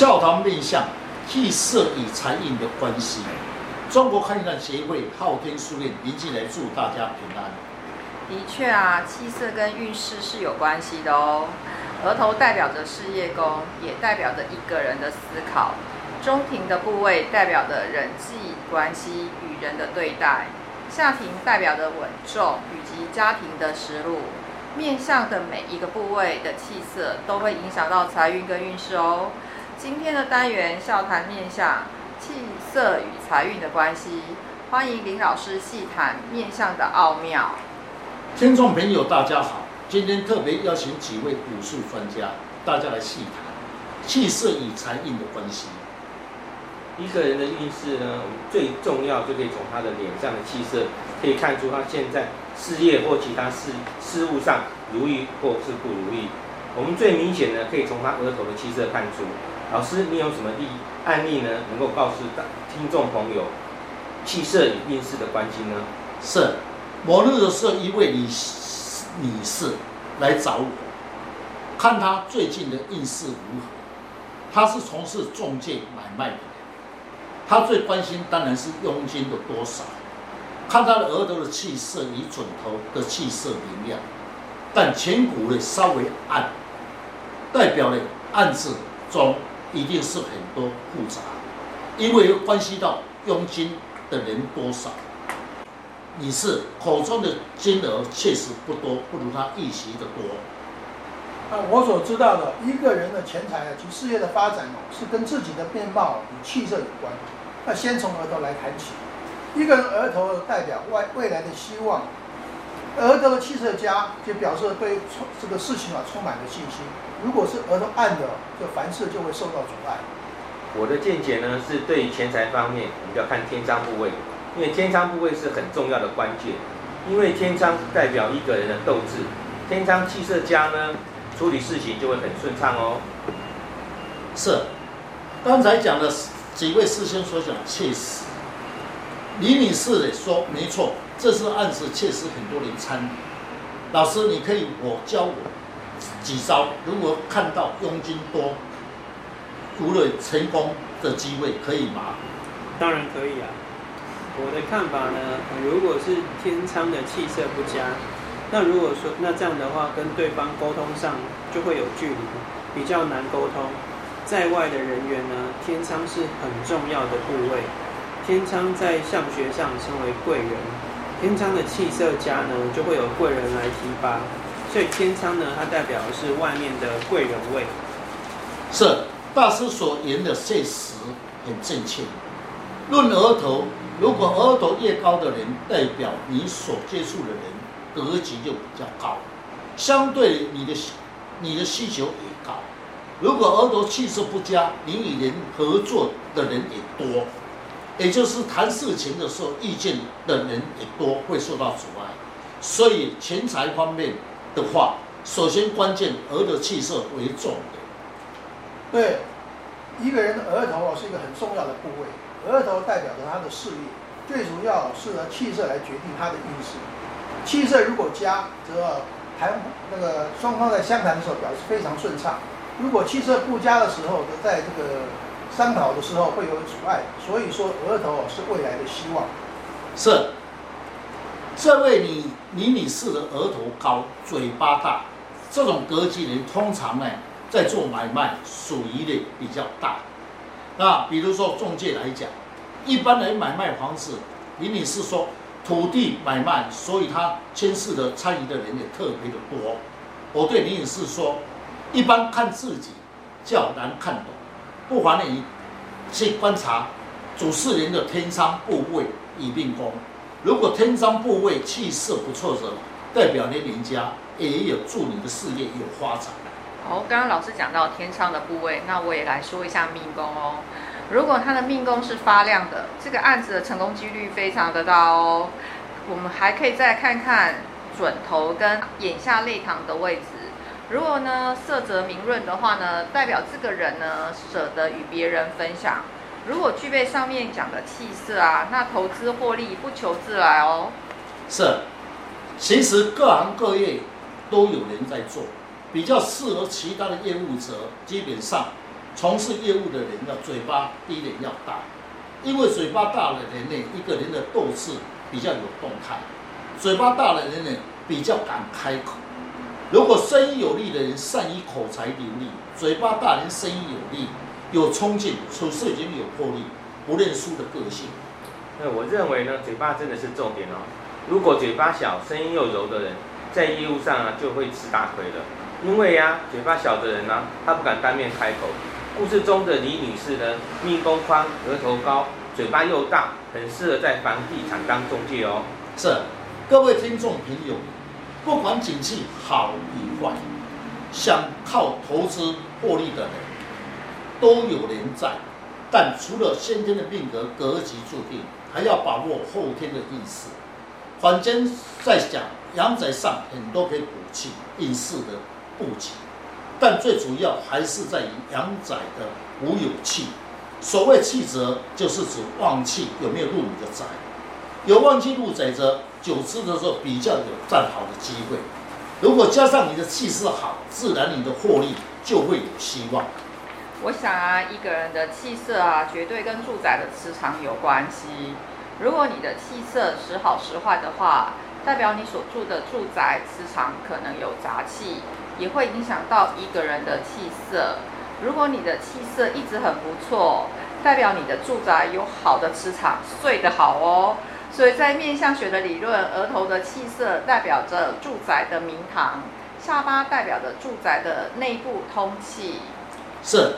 笑谈面相，气色与财运的关系。中国堪舆学协会昊天书院临进来祝大家平安。的确啊，气色跟运势是有关系的哦。额头代表着事业宫，也代表着一个人的思考。中庭的部位代表着人际关系与人的对待。下庭代表着稳重以及家庭的实禄。面相的每一个部位的气色都会影响到财运跟运势哦。今天的单元笑谈面相，气色与财运的关系，欢迎林老师细谈面相的奥妙。听众朋友，大家好，今天特别邀请几位武术专家，大家来细谈气色与财运的关系。一个人的运势呢，我们最重要就可以从他的脸上的气色，可以看出他现在事业或其他事事物上如意或是不如意。我们最明显的可以从他额头的气色看出。老师，你有什么例案例呢？能够告诉听众朋友气色与运势的关系呢？是，某日的时候，一位女女士来找我，看她最近的运势如何。她是从事中介买卖的，她最关心当然是佣金的多少。看她的额头的气色与准头的气色明亮，但颧骨呢稍微暗，代表了暗字中。一定是很多复杂，因为关系到佣金的人多少。你是口中的金额确实不多，不如他预期的多。啊，我所知道的一个人的钱财啊及事业的发展哦，是跟自己的面貌与气色有关。那先从额头来谈起，一个人额头代表外未来的希望，额头的气色佳，就表示对充这个事情啊充满了信心。如果是额头暗的，就凡事就会受到阻碍。我的见解呢，是对于钱财方面，我们就要看天仓部位，因为天仓部位是很重要的关键。因为天仓代表一个人的斗志，天仓气色佳呢，处理事情就会很顺畅哦。是，刚才讲的几位师兄所讲的确实，李女士也说没错，这是案子确实很多人参与。老师，你可以我教我。几招？如果看到佣金多，除了成功的机会，可以吗？当然可以啊。我的看法呢，如果是天仓的气色不佳，那如果说那这样的话，跟对方沟通上就会有距离，比较难沟通。在外的人员呢，天仓是很重要的部位。天仓在相学上称为贵人，天仓的气色佳呢，就会有贵人来提拔。所以天仓呢，它代表的是外面的贵人位。是大师所言的现实很正确。论额头，如果额头越高的人，代表你所接触的人格局就比较高，相对你的你的需求也高。如果额头气色不佳，你与人合作的人也多，也就是谈事情的时候，意见的人也多，会受到阻碍。所以钱财方面。的话，首先关键额的气色为重的。对，一个人的额头啊是一个很重要的部位，额头代表着他的事业，最主要是由气色来决定他的运势。气色如果佳，则谈那个双方在相谈的时候表示非常顺畅；如果气色不佳的时候，则在这个商讨的时候会有阻碍。所以说，额头是未来的希望。是。这位李李女士的额头高，嘴巴大，这种格局人通常呢在做买卖属于的比较大。那比如说中介来讲，一般来买卖房子，李女士说土地买卖，所以她牵涉的参与的人也特别的多。我对李女士说，一般看自己较难看懂，不妨你去观察主事人的天仓部位与命宫。如果天仓部位气色不错的，代表你人家也有助你的事业有发展。好，刚刚老师讲到天仓的部位，那我也来说一下命宫哦。如果他的命宫是发亮的，这个案子的成功几率非常的大哦。我们还可以再看看准头跟眼下泪堂的位置。如果呢色泽明润的话呢，代表这个人呢舍得与别人分享。如果具备上面讲的气色啊，那投资获利不求自来哦。是，其实各行各业都有人在做，比较适合其他的业务者，基本上从事业务的人要嘴巴第一点要大，因为嘴巴大的人呢，一个人的斗志比较有动态，嘴巴大的人呢比较敢开口。如果声音有力的人善于口才伶俐，嘴巴大人声音有力，有冲劲，处事已经有魄力，不认输的个性。那我认为呢，嘴巴真的是重点哦。如果嘴巴小、声音又柔的人，在业务上啊就会吃大亏了。因为呀、啊，嘴巴小的人呢、啊，他不敢当面开口。故事中的李女士呢，命宫宽，额头高，嘴巴又大，很适合在房地产当中介哦。是，各位听众朋友。不管景气好与坏，想靠投资获利的人，都有人在。但除了先天的命格格局注定，还要把握后天的运势。坊间在讲阳宅上很多可以补气运势的布局，但最主要还是在于阳宅的无有气。所谓气则，就是指旺气有没有入你的宅。有旺气入宅则。久资的时候比较有占好的机会，如果加上你的气势好，自然你的获利就会有希望。我想啊，一个人的气色啊，绝对跟住宅的磁场有关系。如果你的气色时好时坏的话，代表你所住的住宅磁场可能有杂气，也会影响到一个人的气色。如果你的气色一直很不错，代表你的住宅有好的磁场，睡得好哦。所以在面相学的理论，额头的气色代表着住宅的明堂，下巴代表着住宅的内部通气。是，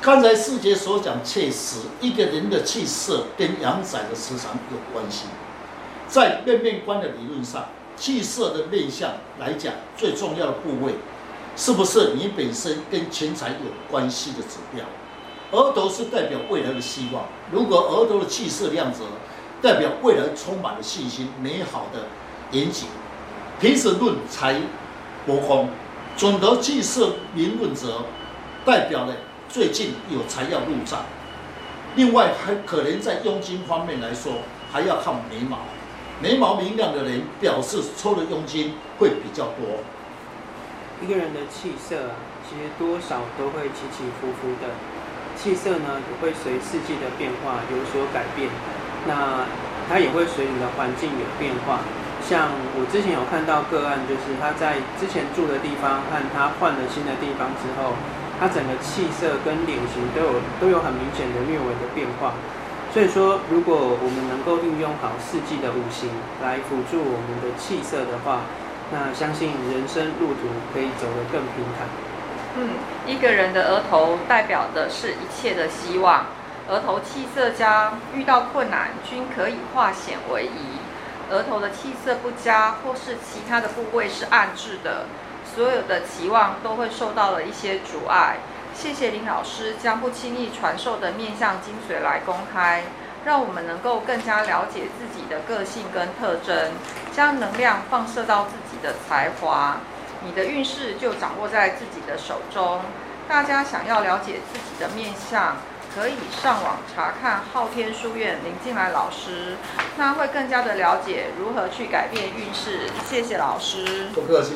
刚才师姐所讲，确实一个人的气色跟阳宅的磁场有关系。在面面观的理论上，气色的面相来讲，最重要的部位，是不是你本身跟钱财有关系的指标？额头是代表未来的希望，如果额头的气色亮泽。代表未来充满了信心、美好的远景。平时论财帛空，总得气色明润泽，代表了最近有财要入账。另外还可能在佣金方面来说，还要看眉毛。眉毛明亮的人，表示抽的佣金会比较多。一个人的气色啊，其实多少都会起起伏伏的，气色呢也会随四季的变化有所改变。那它也会随你的环境有变化，像我之前有看到个案，就是他在之前住的地方和他换了新的地方之后，他整个气色跟脸型都有都有很明显的略微的变化。所以说，如果我们能够运用好四季的五行来辅助我们的气色的话，那相信人生路途可以走得更平坦。嗯，一个人的额头代表的是一切的希望。额头气色佳，遇到困难均可以化险为夷。额头的气色不佳，或是其他的部位是暗滞的，所有的期望都会受到了一些阻碍。谢谢林老师将不轻易传授的面相精髓来公开，让我们能够更加了解自己的个性跟特征，将能量放射到自己的才华，你的运势就掌握在自己的手中。大家想要了解自己的面相。可以上网查看昊天书院林静来老师，那会更加的了解如何去改变运势。谢谢老师，不客气。